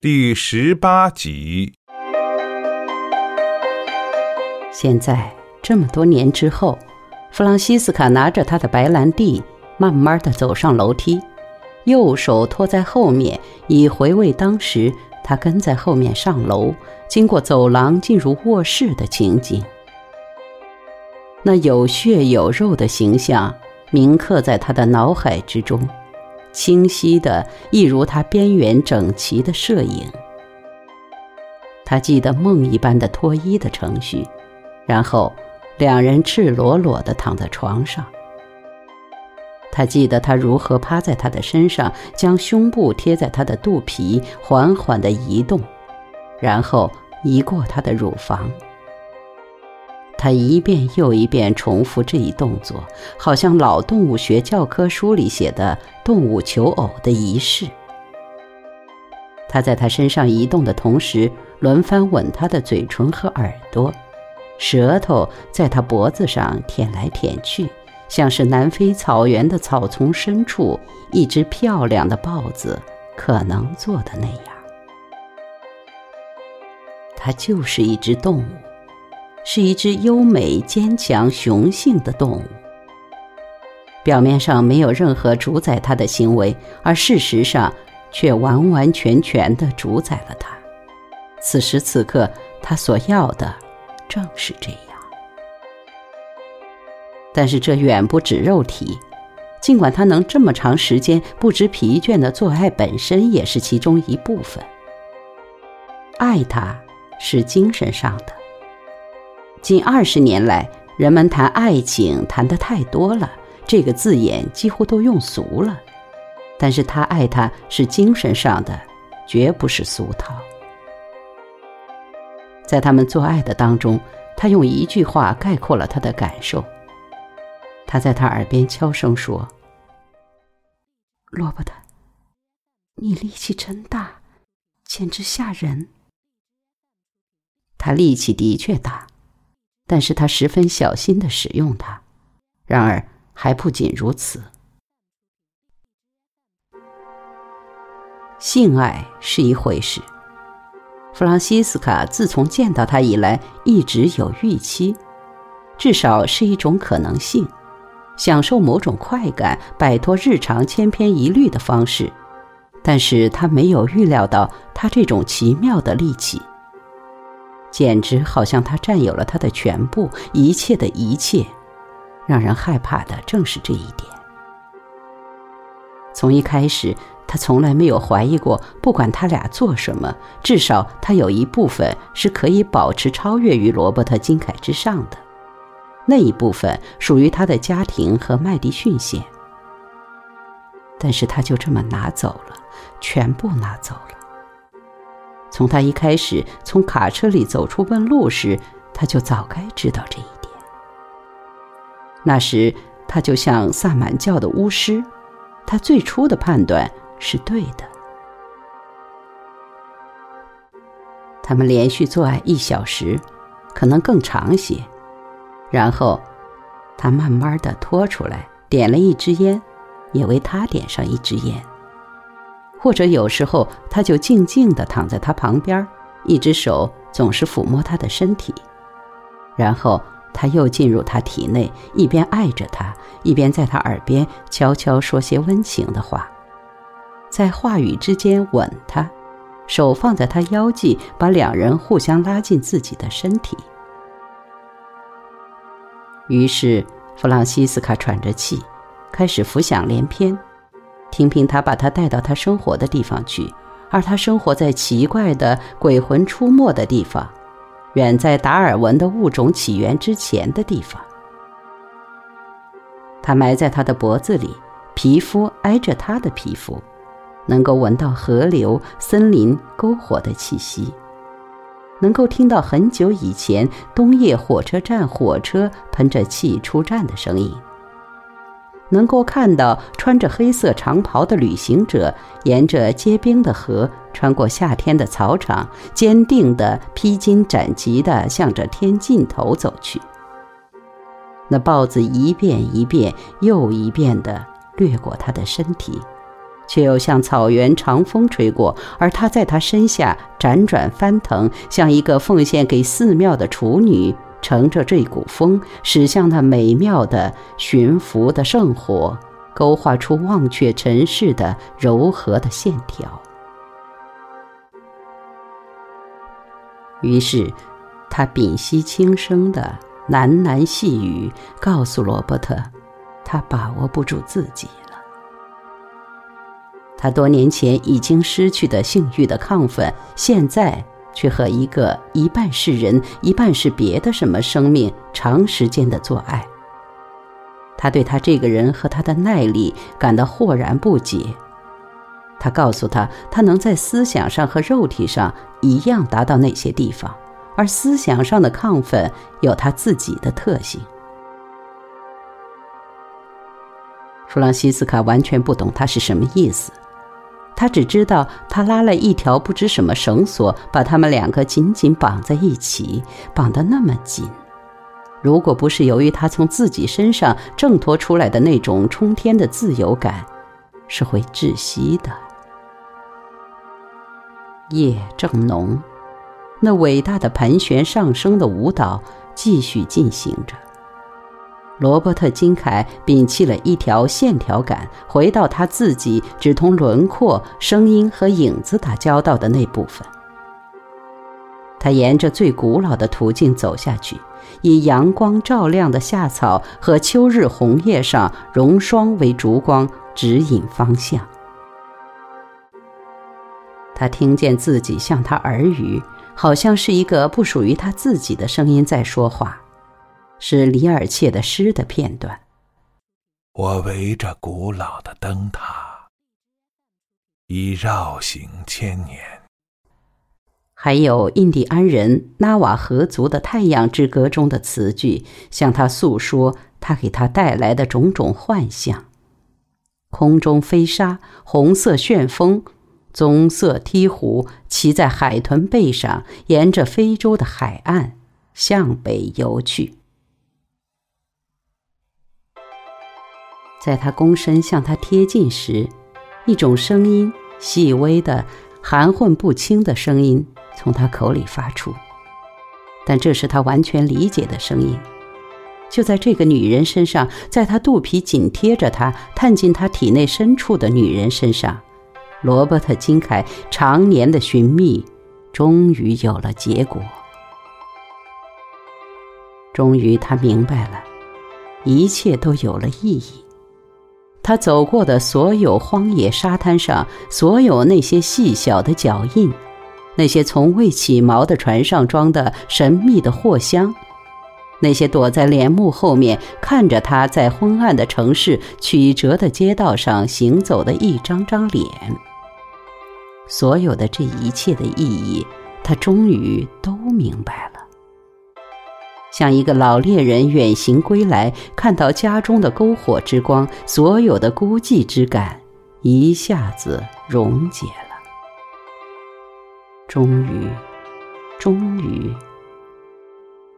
第十八集。现在这么多年之后，弗朗西斯卡拿着他的白兰地，慢慢的走上楼梯，右手托在后面，以回味当时他跟在后面上楼，经过走廊进入卧室的情景。那有血有肉的形象铭刻在他的脑海之中。清晰的，一如他边缘整齐的摄影。他记得梦一般的脱衣的程序，然后两人赤裸裸的躺在床上。他记得他如何趴在他的身上，将胸部贴在他的肚皮，缓缓的移动，然后移过他的乳房。他一遍又一遍重复这一动作，好像老动物学教科书里写的动物求偶的仪式。他在他身上移动的同时，轮番吻他的嘴唇和耳朵，舌头在他脖子上舔来舔去，像是南非草原的草丛深处一只漂亮的豹子可能做的那样。他就是一只动物。是一只优美、坚强、雄性的动物，表面上没有任何主宰它的行为，而事实上却完完全全的主宰了它。此时此刻，他所要的正是这样。但是这远不止肉体，尽管他能这么长时间不知疲倦的做爱，本身也是其中一部分。爱他是精神上的。近二十年来，人们谈爱情谈得太多了，这个字眼几乎都用俗了。但是他爱她是精神上的，绝不是俗套。在他们做爱的当中，他用一句话概括了他的感受。他在他耳边悄声说：“罗伯特，你力气真大，简直吓人。”他力气的确大。但是他十分小心的使用它，然而还不仅如此。性爱是一回事，弗朗西斯卡自从见到他以来一直有预期，至少是一种可能性，享受某种快感、摆脱日常千篇一律的方式，但是他没有预料到他这种奇妙的力气。简直好像他占有了他的全部，一切的一切。让人害怕的正是这一点。从一开始，他从来没有怀疑过，不管他俩做什么，至少他有一部分是可以保持超越于罗伯特金凯之上的。那一部分属于他的家庭和麦迪逊县。但是他就这么拿走了，全部拿走了。从他一开始从卡车里走出问路时，他就早该知道这一点。那时他就像萨满教的巫师，他最初的判断是对的。他们连续做爱一小时，可能更长些，然后他慢慢的拖出来，点了一支烟，也为他点上一支烟。或者有时候，他就静静地躺在他旁边，一只手总是抚摸他的身体，然后他又进入他体内，一边爱着他，一边在他耳边悄悄说些温情的话，在话语之间吻他，手放在他腰际，把两人互相拉进自己的身体。于是，弗朗西斯卡喘着气，开始浮想联翩。听凭他把他带到他生活的地方去，而他生活在奇怪的鬼魂出没的地方，远在达尔文的物种起源之前的地方。他埋在他的脖子里，皮肤挨着他的皮肤，能够闻到河流、森林、篝火的气息，能够听到很久以前冬夜火车站火车喷着气出站的声音。能够看到穿着黑色长袍的旅行者沿着结冰的河，穿过夏天的草场，坚定地披荆斩棘地向着天尽头走去。那豹子一遍一遍又一遍地掠过他的身体，却又像草原长风吹过，而他在他身下辗转翻腾，像一个奉献给寺庙的处女，乘着这股风驶向那美妙的驯服的圣火，勾画出忘却尘世的柔和的线条。于是，他屏息轻声的喃喃细语，告诉罗伯特，他把握不住自己了。他多年前已经失去的性欲的亢奋，现在却和一个一半是人、一半是别的什么生命长时间的做爱。他对他这个人和他的耐力感到豁然不解。他告诉他，他能在思想上和肉体上一样达到那些地方，而思想上的亢奋有他自己的特性。弗朗西斯卡完全不懂他是什么意思。他只知道，他拉了一条不知什么绳索，把他们两个紧紧绑在一起，绑得那么紧。如果不是由于他从自己身上挣脱出来的那种冲天的自由感，是会窒息的。夜正浓，那伟大的盘旋上升的舞蹈继续进行着。罗伯特·金凯摒弃了一条线条感，回到他自己只同轮廓、声音和影子打交道的那部分。他沿着最古老的途径走下去，以阳光照亮的夏草和秋日红叶上溶霜为烛光，指引方向。他听见自己向他耳语，好像是一个不属于他自己的声音在说话。是里尔切的诗的片段。我围着古老的灯塔，已绕行千年。还有印第安人纳瓦河族的《太阳之歌》中的词句，向他诉说他给他带来的种种幻象：空中飞沙，红色旋风，棕色鹈鹕骑在海豚背上，沿着非洲的海岸向北游去。在他躬身向他贴近时，一种声音，细微的、含混不清的声音从他口里发出，但这是他完全理解的声音。就在这个女人身上，在他肚皮紧贴着他、探进他体内深处的女人身上，罗伯特·金凯常年的寻觅，终于有了结果。终于，他明白了，一切都有了意义。他走过的所有荒野沙滩上，所有那些细小的脚印，那些从未起锚的船上装的神秘的货箱，那些躲在帘幕后面看着他在昏暗的城市曲折的街道上行走的一张张脸，所有的这一切的意义，他终于都明白了。像一个老猎人远行归来，看到家中的篝火之光，所有的孤寂之感一下子溶解了。终于，终于，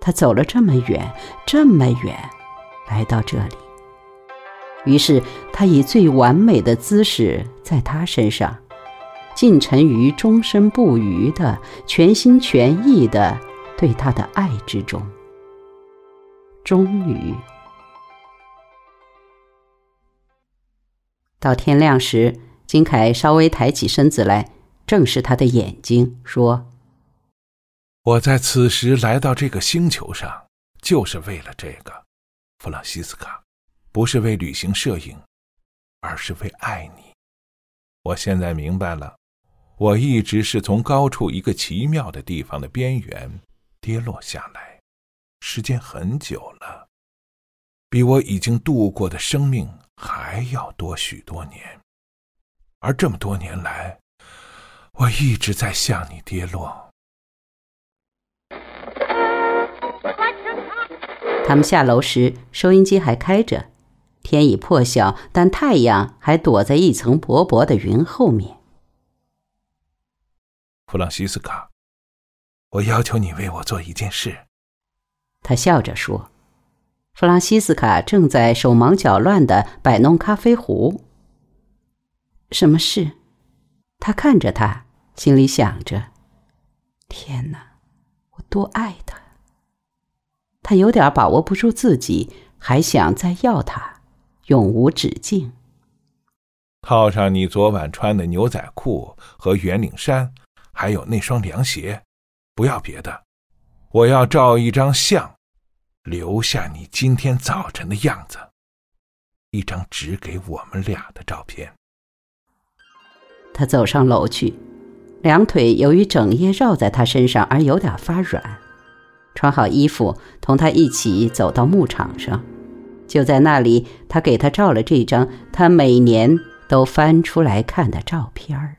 他走了这么远，这么远，来到这里。于是，他以最完美的姿势，在他身上，浸沉于终身不渝的、全心全意的对他的爱之中。终于，到天亮时，金凯稍微抬起身子来，正视他的眼睛，说：“我在此时来到这个星球上，就是为了这个，弗朗西斯卡，不是为旅行摄影，而是为爱你。我现在明白了，我一直是从高处一个奇妙的地方的边缘跌落下来。”时间很久了，比我已经度过的生命还要多许多年，而这么多年来，我一直在向你跌落。他们下楼时，收音机还开着，天已破晓，但太阳还躲在一层薄薄的云后面。弗朗西斯卡，我要求你为我做一件事。他笑着说：“弗朗西斯卡正在手忙脚乱地摆弄咖啡壶。什么事？他看着他，心里想着：天哪，我多爱他！他有点把握不住自己，还想再要他，永无止境。套上你昨晚穿的牛仔裤和圆领衫，还有那双凉鞋，不要别的，我要照一张相，留下你今天早晨的样子，一张只给我们俩的照片。他走上楼去，两腿由于整夜绕在他身上而有点发软。穿好衣服，同他一起走到牧场上。就在那里，他给他照了这张他每年都翻出来看的照片儿。